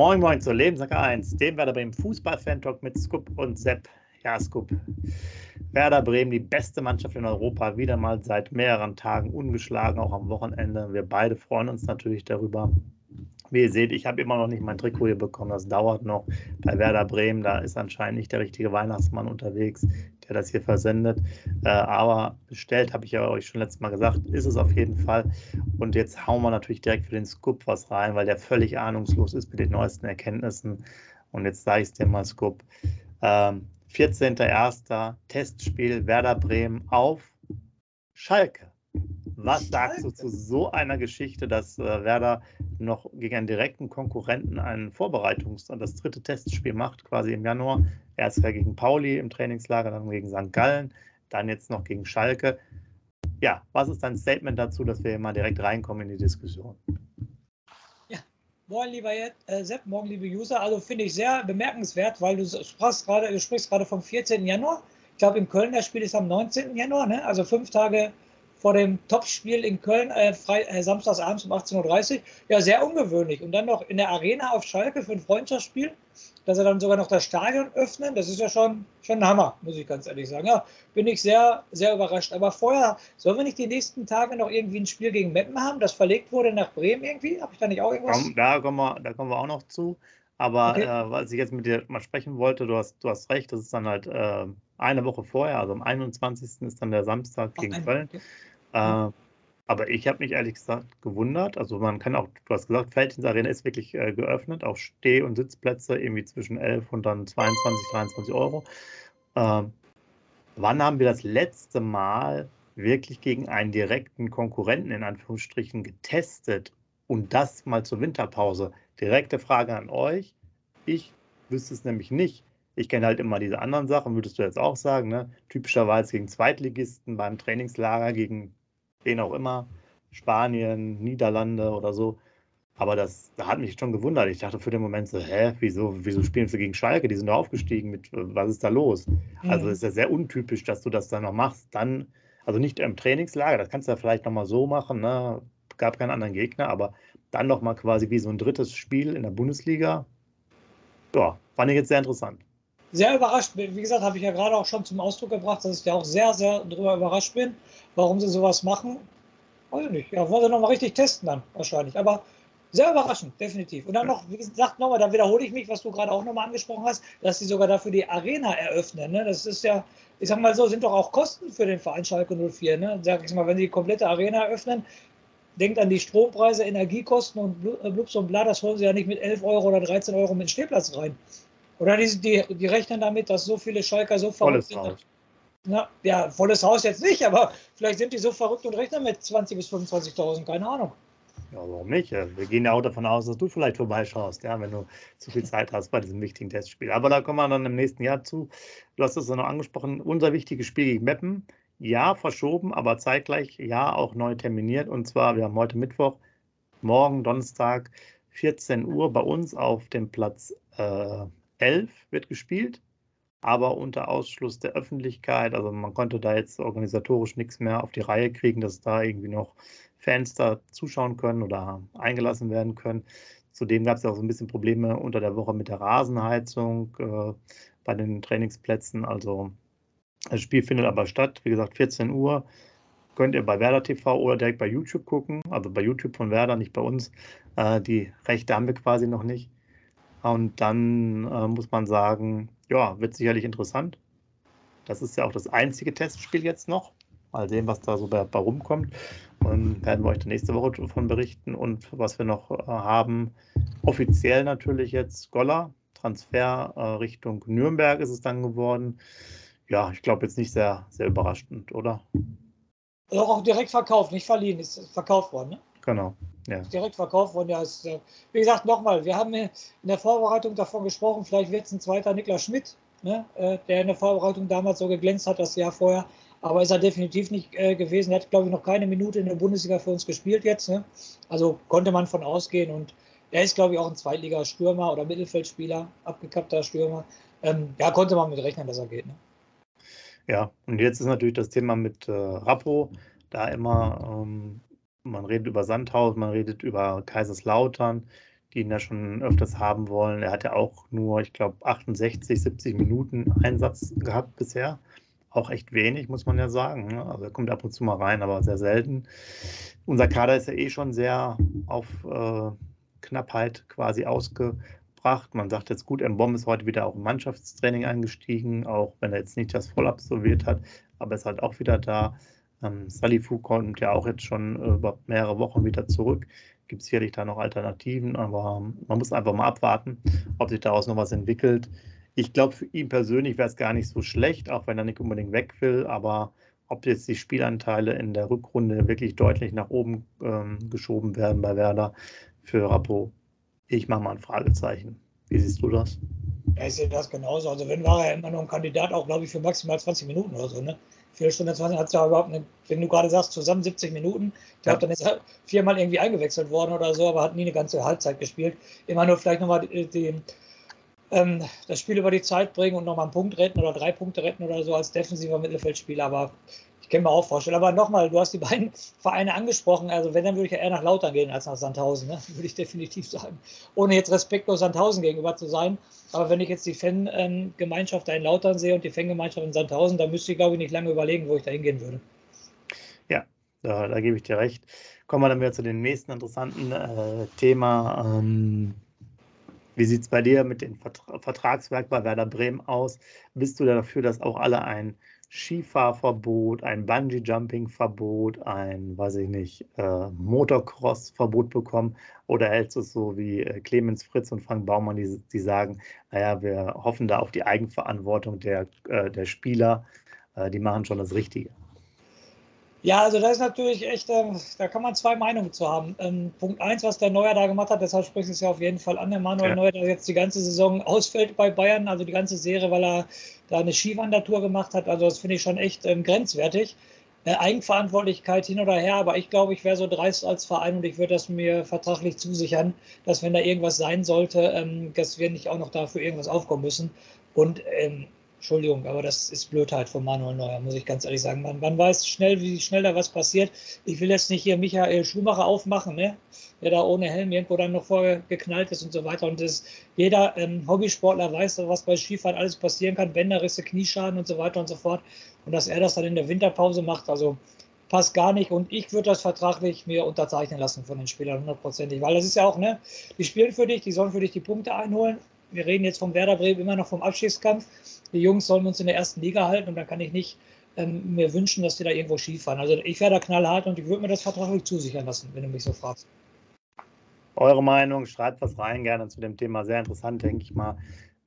Moin Moin zur Lebenssache 1, dem Werder Bremen Fußball-Fan-Talk mit Scoop und Sepp. Ja, Scoop. Werder Bremen, die beste Mannschaft in Europa, wieder mal seit mehreren Tagen ungeschlagen, auch am Wochenende. Wir beide freuen uns natürlich darüber. Wie ihr seht, ich habe immer noch nicht mein Trikot hier bekommen. Das dauert noch bei Werder Bremen. Da ist anscheinend nicht der richtige Weihnachtsmann unterwegs, der das hier versendet. Äh, aber bestellt, habe ich ja euch schon letztes Mal gesagt, ist es auf jeden Fall. Und jetzt hauen wir natürlich direkt für den Scoop was rein, weil der völlig ahnungslos ist mit den neuesten Erkenntnissen. Und jetzt sage ich es dir mal, Scoop. Ähm, 14.01. Testspiel Werder Bremen auf Schalke. Was sagst du zu so einer Geschichte, dass äh, Werder noch gegen einen direkten Konkurrenten ein Vorbereitungs- und das dritte Testspiel macht, quasi im Januar? Erst gegen Pauli im Trainingslager, dann gegen St. Gallen, dann jetzt noch gegen Schalke. Ja, was ist dein Statement dazu, dass wir mal direkt reinkommen in die Diskussion? Ja, moin lieber äh, Sepp, morgen liebe User. Also finde ich sehr bemerkenswert, weil du sprichst gerade, du sprichst gerade vom 14. Januar. Ich glaube, im Köln das Spiel ist am 19. Januar, ne? also fünf Tage vor dem Topspiel in Köln, äh, Fre äh, samstagsabends um 18.30 Uhr. Ja, sehr ungewöhnlich. Und dann noch in der Arena auf Schalke für ein Freundschaftsspiel, dass er dann sogar noch das Stadion öffnen, das ist ja schon, schon ein Hammer, muss ich ganz ehrlich sagen. Ja, bin ich sehr, sehr überrascht. Aber vorher, sollen wir nicht die nächsten Tage noch irgendwie ein Spiel gegen Meppen haben, das verlegt wurde nach Bremen irgendwie? Habe ich da nicht auch irgendwas? Da kommen wir, da kommen wir auch noch zu. Aber okay. äh, was ich jetzt mit dir mal sprechen wollte, du hast, du hast recht, das ist dann halt äh, eine Woche vorher, also am 21. ist dann der Samstag gegen Ach, Köln. Okay. Äh, aber ich habe mich ehrlich gesagt gewundert. Also man kann auch, du hast gesagt, Feldins Arena ist wirklich äh, geöffnet, auch Steh- und Sitzplätze irgendwie zwischen 11 und dann 22, 23 Euro. Äh, wann haben wir das letzte Mal wirklich gegen einen direkten Konkurrenten in Anführungsstrichen getestet und das mal zur Winterpause? Direkte Frage an euch. Ich wüsste es nämlich nicht. Ich kenne halt immer diese anderen Sachen, würdest du jetzt auch sagen, ne? Typischerweise gegen Zweitligisten beim Trainingslager, gegen wen auch immer, Spanien, Niederlande oder so. Aber das, da hat mich schon gewundert. Ich dachte für den Moment so, hä, wieso, wieso spielen sie gegen Schalke? Die sind da aufgestiegen. Mit, was ist da los? Also, mhm. Also ist ja sehr untypisch, dass du das dann noch machst. Dann, also nicht im Trainingslager, das kannst du ja vielleicht nochmal so machen, ne? Gab keinen anderen Gegner, aber dann nochmal quasi wie so ein drittes Spiel in der Bundesliga. Ja, fand ich jetzt sehr interessant. Sehr überrascht. Wie gesagt, habe ich ja gerade auch schon zum Ausdruck gebracht, dass ich da auch sehr, sehr drüber überrascht bin warum sie sowas machen. Weiß ich nicht. Ja, wollen sie nochmal richtig testen dann wahrscheinlich. Aber sehr überraschend, definitiv. Und dann noch, wie gesagt, nochmal, da wiederhole ich mich, was du gerade auch nochmal angesprochen hast, dass sie sogar dafür die Arena eröffnen. Ne? Das ist ja, ich sag mal so, sind doch auch Kosten für den Verein Schalke 04. Ne? Sag ich mal, wenn sie die komplette Arena eröffnen, denkt an die Strompreise, Energiekosten und äh, Blubs und Bla, das holen sie ja nicht mit 11 Euro oder 13 Euro mit Stehplatz rein. Oder die, die, die rechnen damit, dass so viele Schalker so verrückt sind, na, ja, volles Haus jetzt nicht, aber vielleicht sind die so verrückt und rechnen mit 20.000 bis 25.000, keine Ahnung. Ja, warum nicht? Wir gehen ja auch davon aus, dass du vielleicht vorbeischaust, ja, wenn du zu viel Zeit hast bei diesem wichtigen Testspiel. Aber da kommen wir dann im nächsten Jahr zu. Du hast es ja noch angesprochen, unser wichtiges Spiel gegen Meppen. Ja, verschoben, aber zeitgleich ja auch neu terminiert. Und zwar, wir haben heute Mittwoch, morgen Donnerstag, 14 Uhr bei uns auf dem Platz äh, 11 wird gespielt aber unter Ausschluss der Öffentlichkeit. Also man konnte da jetzt organisatorisch nichts mehr auf die Reihe kriegen, dass da irgendwie noch Fans da zuschauen können oder eingelassen werden können. Zudem gab es auch so ein bisschen Probleme unter der Woche mit der Rasenheizung äh, bei den Trainingsplätzen. Also das Spiel findet aber statt, wie gesagt, 14 Uhr. Könnt ihr bei Werder TV oder direkt bei YouTube gucken. Also bei YouTube von Werder, nicht bei uns. Äh, die Rechte haben wir quasi noch nicht. Und dann äh, muss man sagen, ja, wird sicherlich interessant. Das ist ja auch das einzige Testspiel jetzt noch. Mal sehen, was da so bei, bei rumkommt. Und werden wir euch dann nächste Woche davon berichten. Und was wir noch äh, haben, offiziell natürlich jetzt Goller, Transfer äh, Richtung Nürnberg ist es dann geworden. Ja, ich glaube jetzt nicht sehr, sehr überraschend, oder? Auch, auch direkt verkauft, nicht verliehen, ist verkauft worden, ne? Genau. Ja. Direkt verkauft worden. Ja, ist, äh, wie gesagt, nochmal, wir haben in der Vorbereitung davon gesprochen, vielleicht wird es ein zweiter Niklas Schmidt, ne, äh, der in der Vorbereitung damals so geglänzt hat, das Jahr vorher. Aber ist er definitiv nicht äh, gewesen. Er hat, glaube ich, noch keine Minute in der Bundesliga für uns gespielt jetzt. Ne? Also konnte man von ausgehen. Und er ist, glaube ich, auch ein Zweitliga-Stürmer oder Mittelfeldspieler, abgekappter Stürmer. Ähm, ja, konnte man mit rechnen, dass er geht. Ne? Ja, und jetzt ist natürlich das Thema mit äh, Rappo da immer ähm, man redet über Sandhausen, man redet über Kaiserslautern, die ihn da schon öfters haben wollen. Er hat ja auch nur, ich glaube, 68, 70 Minuten Einsatz gehabt bisher. Auch echt wenig, muss man ja sagen. Ne? Also er kommt ab und zu mal rein, aber sehr selten. Unser Kader ist ja eh schon sehr auf äh, Knappheit quasi ausgebracht. Man sagt jetzt gut, Mbom ist heute wieder auch im Mannschaftstraining eingestiegen, auch wenn er jetzt nicht das voll absolviert hat, aber ist halt auch wieder da. Ähm, Salifu kommt ja auch jetzt schon äh, über mehrere Wochen wieder zurück gibt es sicherlich da noch Alternativen, aber man muss einfach mal abwarten, ob sich daraus noch was entwickelt. Ich glaube, für ihn persönlich wäre es gar nicht so schlecht, auch wenn er nicht unbedingt weg will, aber ob jetzt die Spielanteile in der Rückrunde wirklich deutlich nach oben ähm, geschoben werden bei Werder für Rappo, ich mache mal ein Fragezeichen. Wie siehst du das? Ja, ich sehe das genauso. Also wenn war er immer noch ein Kandidat, auch glaube ich für maximal 20 Minuten oder so. Ne? Viertelstunde 20 hat es ja überhaupt nicht, wenn du gerade sagst, zusammen 70 Minuten. Ich glaube, ja. dann ist er viermal irgendwie eingewechselt worden oder so, aber hat nie eine ganze Halbzeit gespielt. Immer nur vielleicht nochmal die, die, ähm, das Spiel über die Zeit bringen und nochmal einen Punkt retten oder drei Punkte retten oder so als defensiver Mittelfeldspieler. Aber kann mir auch vorstellen. Aber nochmal, du hast die beiden Vereine angesprochen. Also wenn, dann würde ich ja eher nach Lautern gehen als nach Sandhausen, ne? würde ich definitiv sagen. Ohne jetzt respektlos Sandhausen gegenüber zu sein. Aber wenn ich jetzt die Fangemeinschaft da in Lautern sehe und die Fangemeinschaft in Sandhausen, dann müsste ich, glaube ich, nicht lange überlegen, wo ich da hingehen würde. Ja, da, da gebe ich dir recht. Kommen wir dann wieder zu dem nächsten interessanten äh, Thema. Ähm, wie sieht es bei dir mit dem Vertragswerk bei Werder Bremen aus? Bist du dafür, dass auch alle ein Skifahrverbot, ein Bungee-Jumping-Verbot, ein, weiß ich nicht, äh, Motocross-Verbot bekommen? Oder hältst du es so wie äh, Clemens Fritz und Frank Baumann, die, die sagen, naja, wir hoffen da auf die Eigenverantwortung der, äh, der Spieler, äh, die machen schon das Richtige? Ja, also das ist natürlich echt, äh, da kann man zwei Meinungen zu haben. Ähm, Punkt eins, was der Neuer da gemacht hat, deshalb spricht es ja auf jeden Fall an, der Manuel ja. Neuer, der jetzt die ganze Saison ausfällt bei Bayern, also die ganze Serie, weil er da eine Skiwandertour gemacht hat. Also das finde ich schon echt ähm, grenzwertig. Äh, Eigenverantwortlichkeit hin oder her, aber ich glaube, ich wäre so dreist als Verein und ich würde das mir vertraglich zusichern, dass wenn da irgendwas sein sollte, ähm, dass wir nicht auch noch dafür irgendwas aufkommen müssen. Und ähm, Entschuldigung, aber das ist Blödheit von Manuel Neuer, muss ich ganz ehrlich sagen. Man, man, weiß schnell, wie schnell da was passiert. Ich will jetzt nicht hier Michael Schumacher aufmachen, ne? der da ohne Helm irgendwo dann noch vorgeknallt ist und so weiter. Und das, jeder ähm, Hobbysportler weiß, was bei Skifahren alles passieren kann, Bänderrisse, Knieschaden und so weiter und so fort. Und dass er das dann in der Winterpause macht, also passt gar nicht. Und ich würde das vertraglich mir unterzeichnen lassen von den Spielern hundertprozentig, weil das ist ja auch, ne, die spielen für dich, die sollen für dich die Punkte einholen wir reden jetzt vom Werder Bremen immer noch vom Abschiedskampf. Die Jungs sollen uns in der ersten Liga halten und dann kann ich nicht ähm, mir wünschen, dass die da irgendwo schief fahren. Also ich wäre da knallhart und ich würde mir das vertraglich zusichern lassen, wenn du mich so fragst. Eure Meinung, schreibt was rein, gerne zu dem Thema. Sehr interessant, denke ich mal.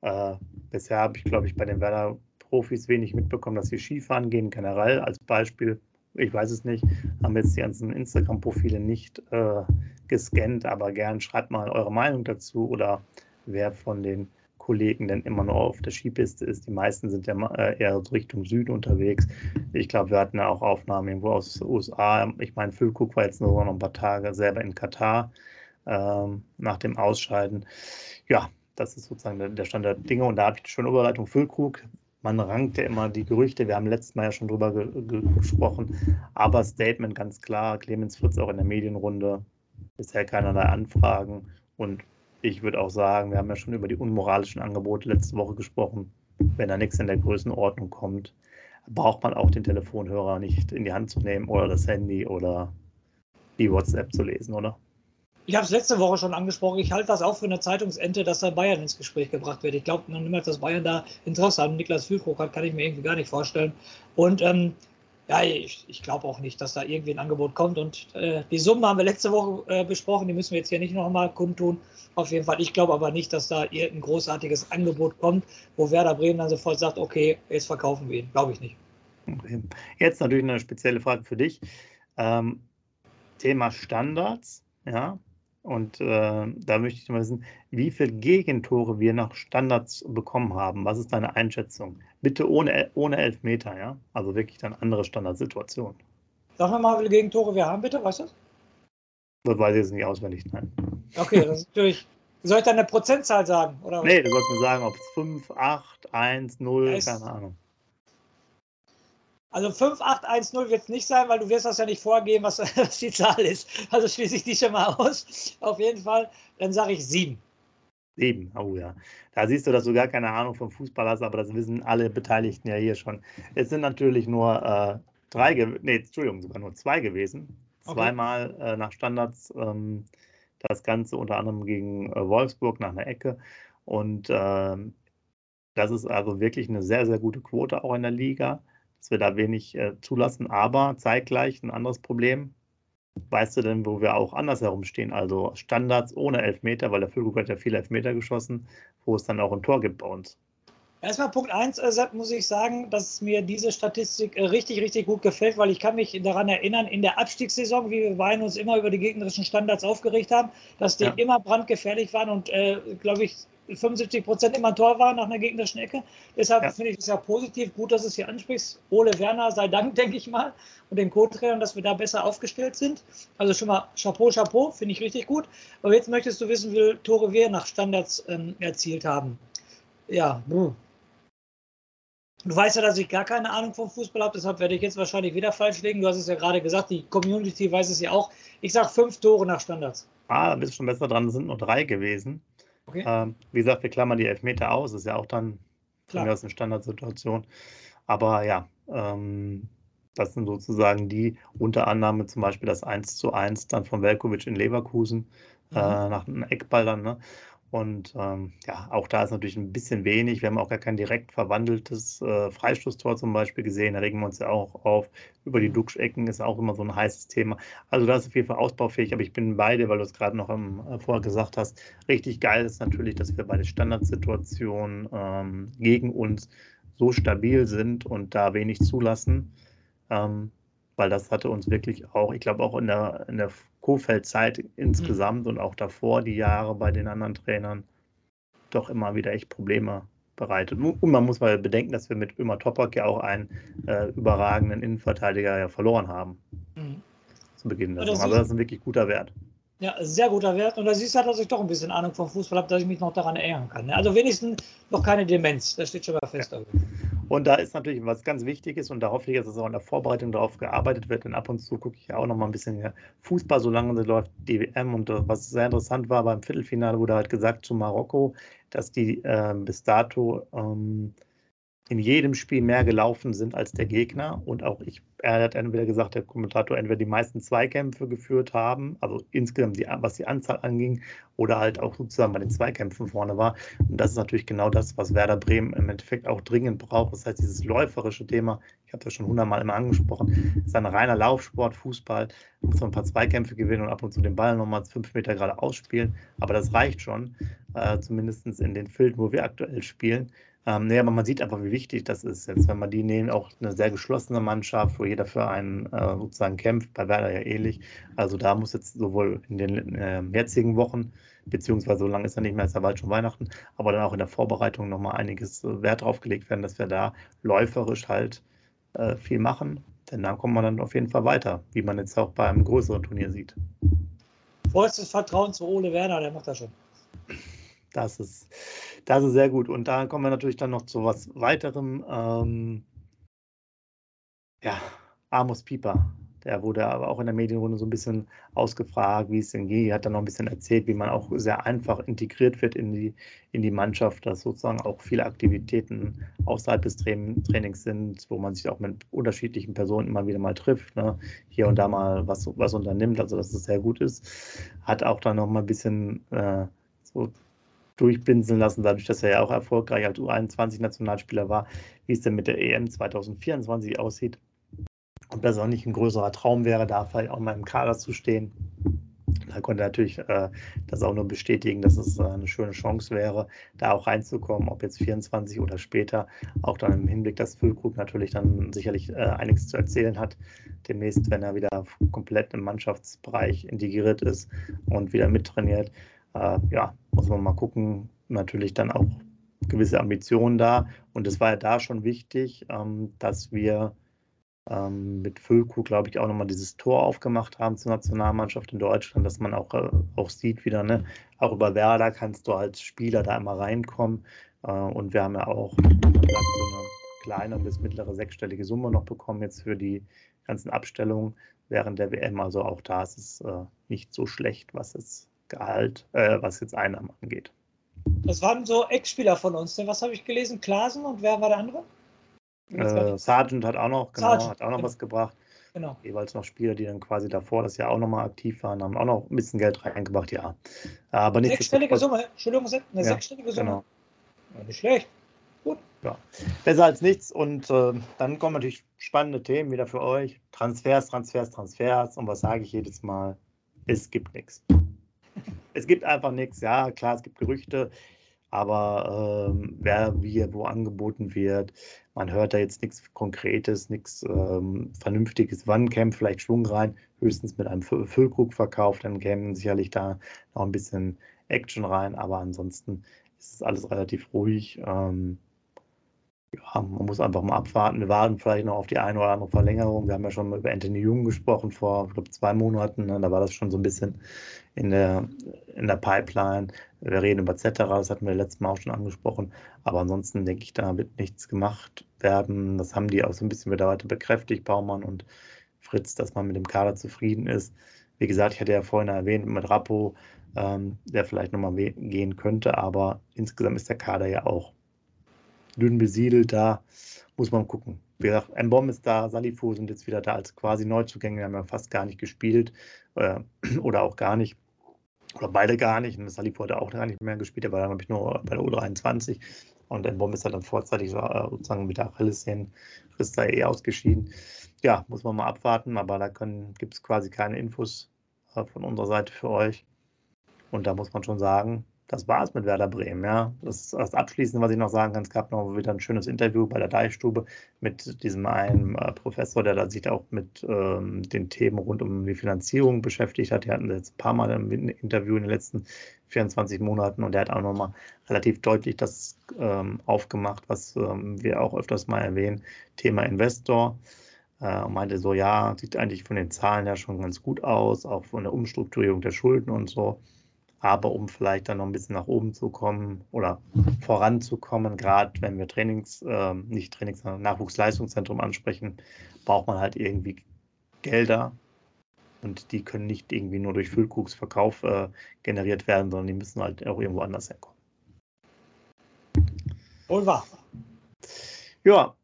Äh, bisher habe ich, glaube ich, bei den Werder-Profis wenig mitbekommen, dass sie Skifahren gehen, generell als Beispiel. Ich weiß es nicht, haben jetzt die ganzen Instagram-Profile nicht äh, gescannt, aber gern schreibt mal eure Meinung dazu oder wer von den Kollegen denn immer noch auf der Skipiste ist. Die meisten sind ja äh, eher Richtung Süden unterwegs. Ich glaube, wir hatten ja auch Aufnahmen irgendwo aus den USA. Ich meine, Füllkrug war jetzt nur noch ein paar Tage selber in Katar ähm, nach dem Ausscheiden. Ja, das ist sozusagen der Stand der Dinge. Und da habe ich schon Überleitung Füllkrug. Man rankt ja immer die Gerüchte. Wir haben letztes Mal ja schon drüber ge ge gesprochen. Aber Statement ganz klar. Clemens Fritz auch in der Medienrunde. Bisher keinerlei Anfragen. Und ich würde auch sagen, wir haben ja schon über die unmoralischen Angebote letzte Woche gesprochen. Wenn da nichts in der Größenordnung kommt, braucht man auch den Telefonhörer nicht in die Hand zu nehmen oder das Handy oder die WhatsApp zu lesen, oder? Ich habe es letzte Woche schon angesprochen. Ich halte das auch für eine Zeitungsente, dass da Bayern ins Gespräch gebracht wird. Ich glaube noch niemals, dass Bayern da Interesse an Niklas Füllkrug hat, kann ich mir irgendwie gar nicht vorstellen. Und ähm, ja, ich, ich glaube auch nicht, dass da irgendwie ein Angebot kommt. Und äh, die Summe haben wir letzte Woche äh, besprochen, die müssen wir jetzt hier nicht nochmal kundtun. Auf jeden Fall. Ich glaube aber nicht, dass da irgendein großartiges Angebot kommt, wo Werder Bremen dann sofort sagt, okay, jetzt verkaufen wir ihn. Glaube ich nicht. Jetzt natürlich eine spezielle Frage für dich. Ähm, Thema Standards, ja. Und äh, da möchte ich mal wissen, wie viele Gegentore wir nach Standards bekommen haben. Was ist deine Einschätzung? Bitte ohne, ohne Elfmeter, ja? Also wirklich dann andere Standardsituationen. Sag mal, wie viele Gegentore wir haben, bitte, weißt du das? Weiß ich jetzt nicht auswendig, nein. Okay, das ist natürlich. Soll ich dann eine Prozentzahl sagen? Oder nee, du sollst mir sagen, ob es 5, 8, 1, 0, ja, keine Ahnung. Also 5-8-1-0 wird es nicht sein, weil du wirst das ja nicht vorgeben, was, was die Zahl ist. Also schließe ich die schon mal aus. Auf jeden Fall, dann sage ich 7. 7, oh ja. Da siehst du, dass du gar keine Ahnung vom Fußball hast, aber das wissen alle Beteiligten ja hier schon. Es sind natürlich nur äh, drei, nee, Entschuldigung, sogar nur zwei gewesen. Zweimal okay. äh, nach Standards ähm, das Ganze unter anderem gegen äh, Wolfsburg nach einer Ecke. Und ähm, das ist also wirklich eine sehr, sehr gute Quote auch in der Liga dass wir da wenig äh, zulassen. Aber zeitgleich ein anderes Problem. Weißt du denn, wo wir auch andersherum stehen? Also Standards ohne Elfmeter, weil der Füllkrug hat ja viele Elfmeter geschossen, wo es dann auch ein Tor gibt bei uns. Erstmal Punkt 1, äh, muss ich sagen, dass mir diese Statistik äh, richtig, richtig gut gefällt, weil ich kann mich daran erinnern, in der Abstiegssaison, wie wir beiden uns immer über die gegnerischen Standards aufgeregt haben, dass die ja. immer brandgefährlich waren und, äh, glaube ich, 75 Prozent immer ein Tor war nach einer gegnerischen Ecke. Deshalb ja. finde ich es ja positiv, gut, dass du es hier ansprichst. Ole Werner sei Dank, denke ich mal, und den Co-Trainern, dass wir da besser aufgestellt sind. Also schon mal Chapeau, Chapeau, finde ich richtig gut. Aber jetzt möchtest du wissen, wie viele Tore wir nach Standards ähm, erzielt haben. Ja. Du weißt ja, dass ich gar keine Ahnung vom Fußball habe, deshalb werde ich jetzt wahrscheinlich wieder falsch legen. Du hast es ja gerade gesagt, die Community weiß es ja auch. Ich sage fünf Tore nach Standards. Ah, da bist du schon besser dran. Es sind nur drei gewesen. Okay. Ähm, wie gesagt, wir klammern die Elfmeter aus. Das ist ja auch dann Klar. aus einer Standardsituation. Aber ja, ähm, das sind sozusagen die Unterannahme, zum Beispiel das 1 zu 1 dann von Velkovic in Leverkusen mhm. äh, nach einem Eckball dann. Ne? Und ähm, ja, auch da ist natürlich ein bisschen wenig. Wir haben auch gar kein direkt verwandeltes äh, Freistoßtor zum Beispiel gesehen. Da regen wir uns ja auch auf. Über die Duxchecken ist auch immer so ein heißes Thema. Also da ist auf jeden Fall ausbaufähig, aber ich bin beide, weil du es gerade noch im, äh, vorher gesagt hast. Richtig geil ist natürlich, dass wir bei der Standardsituation ähm, gegen uns so stabil sind und da wenig zulassen. Ähm, weil das hatte uns wirklich auch, ich glaube auch in der, in der Kofeld-Zeit insgesamt mhm. und auch davor die Jahre bei den anderen Trainern doch immer wieder echt Probleme bereitet. Und man muss mal bedenken, dass wir mit Ömer Topak ja auch einen äh, überragenden Innenverteidiger ja verloren haben. Mhm. Zu Beginn der Saison. Also das ist ein wirklich guter Wert. Ja, sehr guter Wert. Und da siehst du halt, dass ich doch ein bisschen Ahnung vom Fußball habe, dass ich mich noch daran erinnern kann. Ne? Also wenigstens noch keine Demenz. Das steht schon mal fest. Ja. Und da ist natürlich was ganz Wichtiges und da hoffe ich, dass es auch in der Vorbereitung darauf gearbeitet wird. Denn ab und zu gucke ich ja auch noch mal ein bisschen Fußball, solange sie läuft, die WM. Und was sehr interessant war beim Viertelfinale, wurde halt gesagt zu Marokko, dass die äh, bis dato ähm, in jedem Spiel mehr gelaufen sind als der Gegner. Und auch ich, er hat entweder gesagt, der Kommentator, entweder die meisten Zweikämpfe geführt haben, also insgesamt, die, was die Anzahl anging, oder halt auch sozusagen bei den Zweikämpfen vorne war. Und das ist natürlich genau das, was Werder Bremen im Endeffekt auch dringend braucht. Das heißt, dieses läuferische Thema, ich habe das schon hundertmal immer angesprochen, ist ein reiner Laufsport, Fußball, muss man ein paar Zweikämpfe gewinnen und ab und zu den Ball nochmal fünf Meter gerade ausspielen. Aber das reicht schon, äh, zumindest in den Filmen, wo wir aktuell spielen. Ähm, nee, aber man sieht einfach, wie wichtig das ist jetzt, wenn man die nehmen, auch eine sehr geschlossene Mannschaft, wo jeder für einen äh, sozusagen kämpft, bei Werder ja ähnlich. Also da muss jetzt sowohl in den äh, jetzigen Wochen, beziehungsweise so lange ist ja nicht mehr, ist ja bald schon Weihnachten, aber dann auch in der Vorbereitung nochmal einiges äh, Wert drauf gelegt werden, dass wir da läuferisch halt äh, viel machen. Denn da kommt man dann auf jeden Fall weiter, wie man jetzt auch bei einem größeren Turnier sieht. Vollstes Vertrauen zu Ole Werner, der macht das schon. Das ist, das ist sehr gut. Und da kommen wir natürlich dann noch zu was weiterem. Ähm, ja, Amos Pieper. Der wurde aber auch in der Medienrunde so ein bisschen ausgefragt, wie es denn geht. Hat dann noch ein bisschen erzählt, wie man auch sehr einfach integriert wird in die, in die Mannschaft, dass sozusagen auch viele Aktivitäten außerhalb des Trainings sind, wo man sich auch mit unterschiedlichen Personen immer wieder mal trifft, ne? hier und da mal was, was unternimmt, also dass es sehr gut ist. Hat auch dann noch mal ein bisschen äh, so durchbinseln lassen, dadurch, dass er ja auch erfolgreich als U21-Nationalspieler war, wie es denn mit der EM 2024 aussieht. Dass es auch nicht ein größerer Traum wäre, da vielleicht auch mal im Kader zu stehen. Da konnte er natürlich äh, das auch nur bestätigen, dass es äh, eine schöne Chance wäre, da auch reinzukommen, ob jetzt 24 oder später. Auch dann im Hinblick, dass Füllkrug natürlich dann sicherlich äh, einiges zu erzählen hat, demnächst, wenn er wieder komplett im Mannschaftsbereich integriert ist und wieder mittrainiert äh, ja, muss man mal gucken, natürlich dann auch gewisse Ambitionen da. Und es war ja da schon wichtig, ähm, dass wir ähm, mit Füllkuh, glaube ich, auch nochmal dieses Tor aufgemacht haben zur Nationalmannschaft in Deutschland, dass man auch, äh, auch sieht wieder, ne, auch über Werder kannst du als Spieler da immer reinkommen. Äh, und wir haben ja auch gesagt, so eine kleine bis mittlere sechsstellige Summe noch bekommen jetzt für die ganzen Abstellungen während der WM. Also auch da ist es äh, nicht so schlecht, was jetzt Gehalt, äh, was jetzt Einnahmen angeht. Das waren so Ex-Spieler von uns. Was habe ich gelesen? Klasen und wer war der andere? Äh, Sargent hat auch noch, genau, Sargent, hat auch noch genau. was gebracht. Genau. Jeweils noch Spieler, die dann quasi davor das Jahr auch nochmal aktiv waren, haben auch noch ein bisschen Geld reingebracht, ja. Aber nicht Sechsstellige Summe, Entschuldigung, eine ja, sechsstellige Summe. Genau. Ja, nicht schlecht. Gut. Ja. Besser als nichts. Und äh, dann kommen natürlich spannende Themen wieder für euch. Transfers, Transfers, Transfers. Und was sage ich jedes Mal? Es gibt nichts. Es gibt einfach nichts. Ja, klar, es gibt Gerüchte aber ähm, wer wie wo angeboten wird. Man hört da jetzt nichts Konkretes, nichts ähm, Vernünftiges. Wann käme vielleicht Schwung rein? Höchstens mit einem Füllkrug-Verkauf, dann kämen sicherlich da noch ein bisschen Action rein, aber ansonsten ist alles relativ ruhig. Ähm, ja, man muss einfach mal abwarten. Wir warten vielleicht noch auf die eine oder andere Verlängerung. Wir haben ja schon mal über Anthony Jung gesprochen vor, ich glaube, zwei Monaten. Ne? Da war das schon so ein bisschen in der, in der Pipeline. Wir reden über Cetera, das hatten wir letztes Mal auch schon angesprochen. Aber ansonsten denke ich, da wird nichts gemacht werden. Das haben die auch so ein bisschen wieder weiter bekräftigt, Baumann und Fritz, dass man mit dem Kader zufrieden ist. Wie gesagt, ich hatte ja vorhin erwähnt mit Rappo, ähm, der vielleicht nochmal gehen könnte, aber insgesamt ist der Kader ja auch dünn besiedelt. Da muss man gucken. Wie gesagt, Mbom ist da, Salifu sind jetzt wieder da als quasi Neuzugänge. Wir haben ja fast gar nicht gespielt äh, oder auch gar nicht. Oder beide gar nicht. Und Salifu hat auch gar nicht mehr gespielt. Er war dann, glaube ich, nur bei der U23. Und Mbom ist halt dann vorzeitig äh, sozusagen mit der Achillessehnen, ist da eh ausgeschieden. Ja, muss man mal abwarten. Aber da gibt es quasi keine Infos äh, von unserer Seite für euch. Und da muss man schon sagen, das war es mit Werder Bremen. Ja. Das ist das Abschließende, was ich noch sagen kann. Es gab noch wieder ein schönes Interview bei der Deichstube mit diesem einen äh, Professor, der da sich auch mit ähm, den Themen rund um die Finanzierung beschäftigt hat. Die hatten jetzt ein paar Mal ein Interview in den letzten 24 Monaten und der hat auch nochmal relativ deutlich das ähm, aufgemacht, was ähm, wir auch öfters mal erwähnen, Thema Investor. Äh, meinte so, ja, sieht eigentlich von den Zahlen ja schon ganz gut aus, auch von der Umstrukturierung der Schulden und so. Aber um vielleicht dann noch ein bisschen nach oben zu kommen oder voranzukommen, gerade wenn wir Trainings, äh, nicht Trainings, sondern Nachwuchsleistungszentrum ansprechen, braucht man halt irgendwie Gelder. Und die können nicht irgendwie nur durch Füllkuchsverkauf äh, generiert werden, sondern die müssen halt auch irgendwo anders herkommen. Wohl wahr. Ja,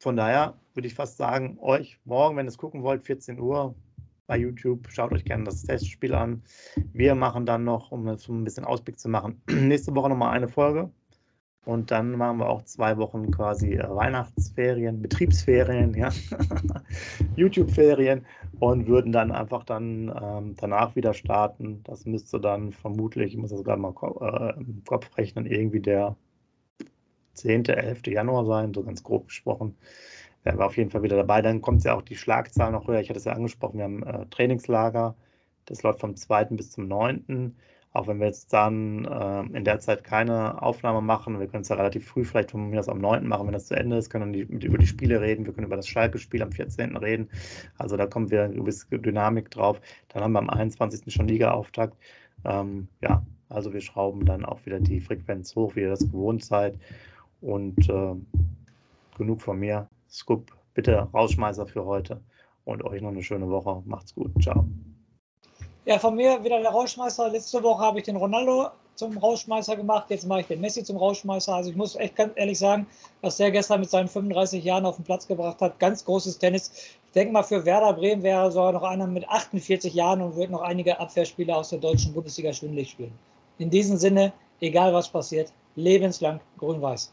von daher würde ich fast sagen, euch morgen, wenn ihr es gucken wollt, 14 Uhr, bei YouTube. Schaut euch gerne das Testspiel an. Wir machen dann noch, um jetzt ein bisschen Ausblick zu machen, nächste Woche nochmal eine Folge. Und dann machen wir auch zwei Wochen quasi äh, Weihnachtsferien, Betriebsferien, ja, YouTube-Ferien und würden dann einfach dann ähm, danach wieder starten. Das müsste dann vermutlich, ich muss das gerade mal äh, im Kopf rechnen, irgendwie der 10., 11. Januar sein, so ganz grob gesprochen wären wir auf jeden Fall wieder dabei. Dann kommt ja auch die Schlagzahl noch höher. Ich hatte es ja angesprochen, wir haben äh, Trainingslager. Das läuft vom 2. bis zum 9. Auch wenn wir jetzt dann äh, in der Zeit keine Aufnahme machen, wir können es ja relativ früh vielleicht von mir aus am 9. machen, wenn das zu Ende ist, können wir über die Spiele reden, wir können über das Schalke-Spiel am 14. reden. Also da kommt wieder eine gewisse Dynamik drauf. Dann haben wir am 21. schon Liga-Auftakt. Ähm, ja, also wir schrauben dann auch wieder die Frequenz hoch, wie ihr das gewohnt seid. Und äh, genug von mir. Scoop, bitte Rausschmeißer für heute und euch noch eine schöne Woche. Macht's gut. Ciao. Ja, von mir wieder der Rausschmeißer. Letzte Woche habe ich den Ronaldo zum Rausschmeißer gemacht. Jetzt mache ich den Messi zum Rausschmeißer. Also ich muss echt ganz ehrlich sagen, was der gestern mit seinen 35 Jahren auf den Platz gebracht hat, ganz großes Tennis. Ich denke mal, für Werder Bremen wäre sogar noch einer mit 48 Jahren und wird noch einige Abwehrspieler aus der deutschen Bundesliga schwindlig spielen. In diesem Sinne, egal was passiert, lebenslang grün-weiß.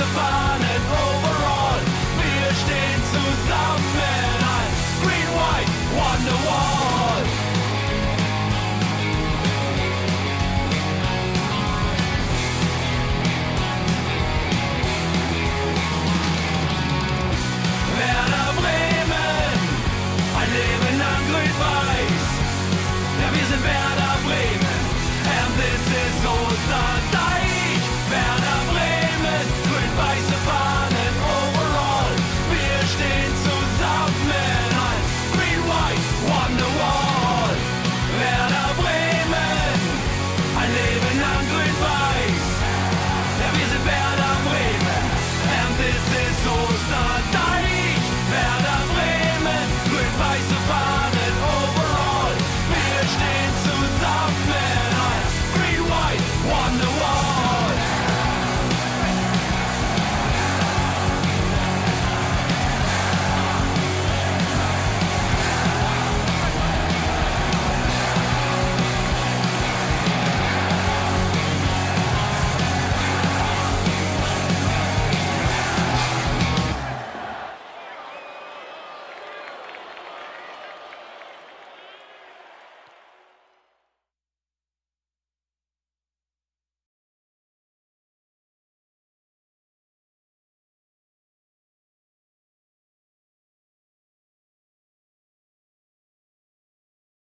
Werder Bremen, grün-weiße Fahnen overall. Wir stehen zusammen als Green-White Wonderwall. Overall. Wir stehen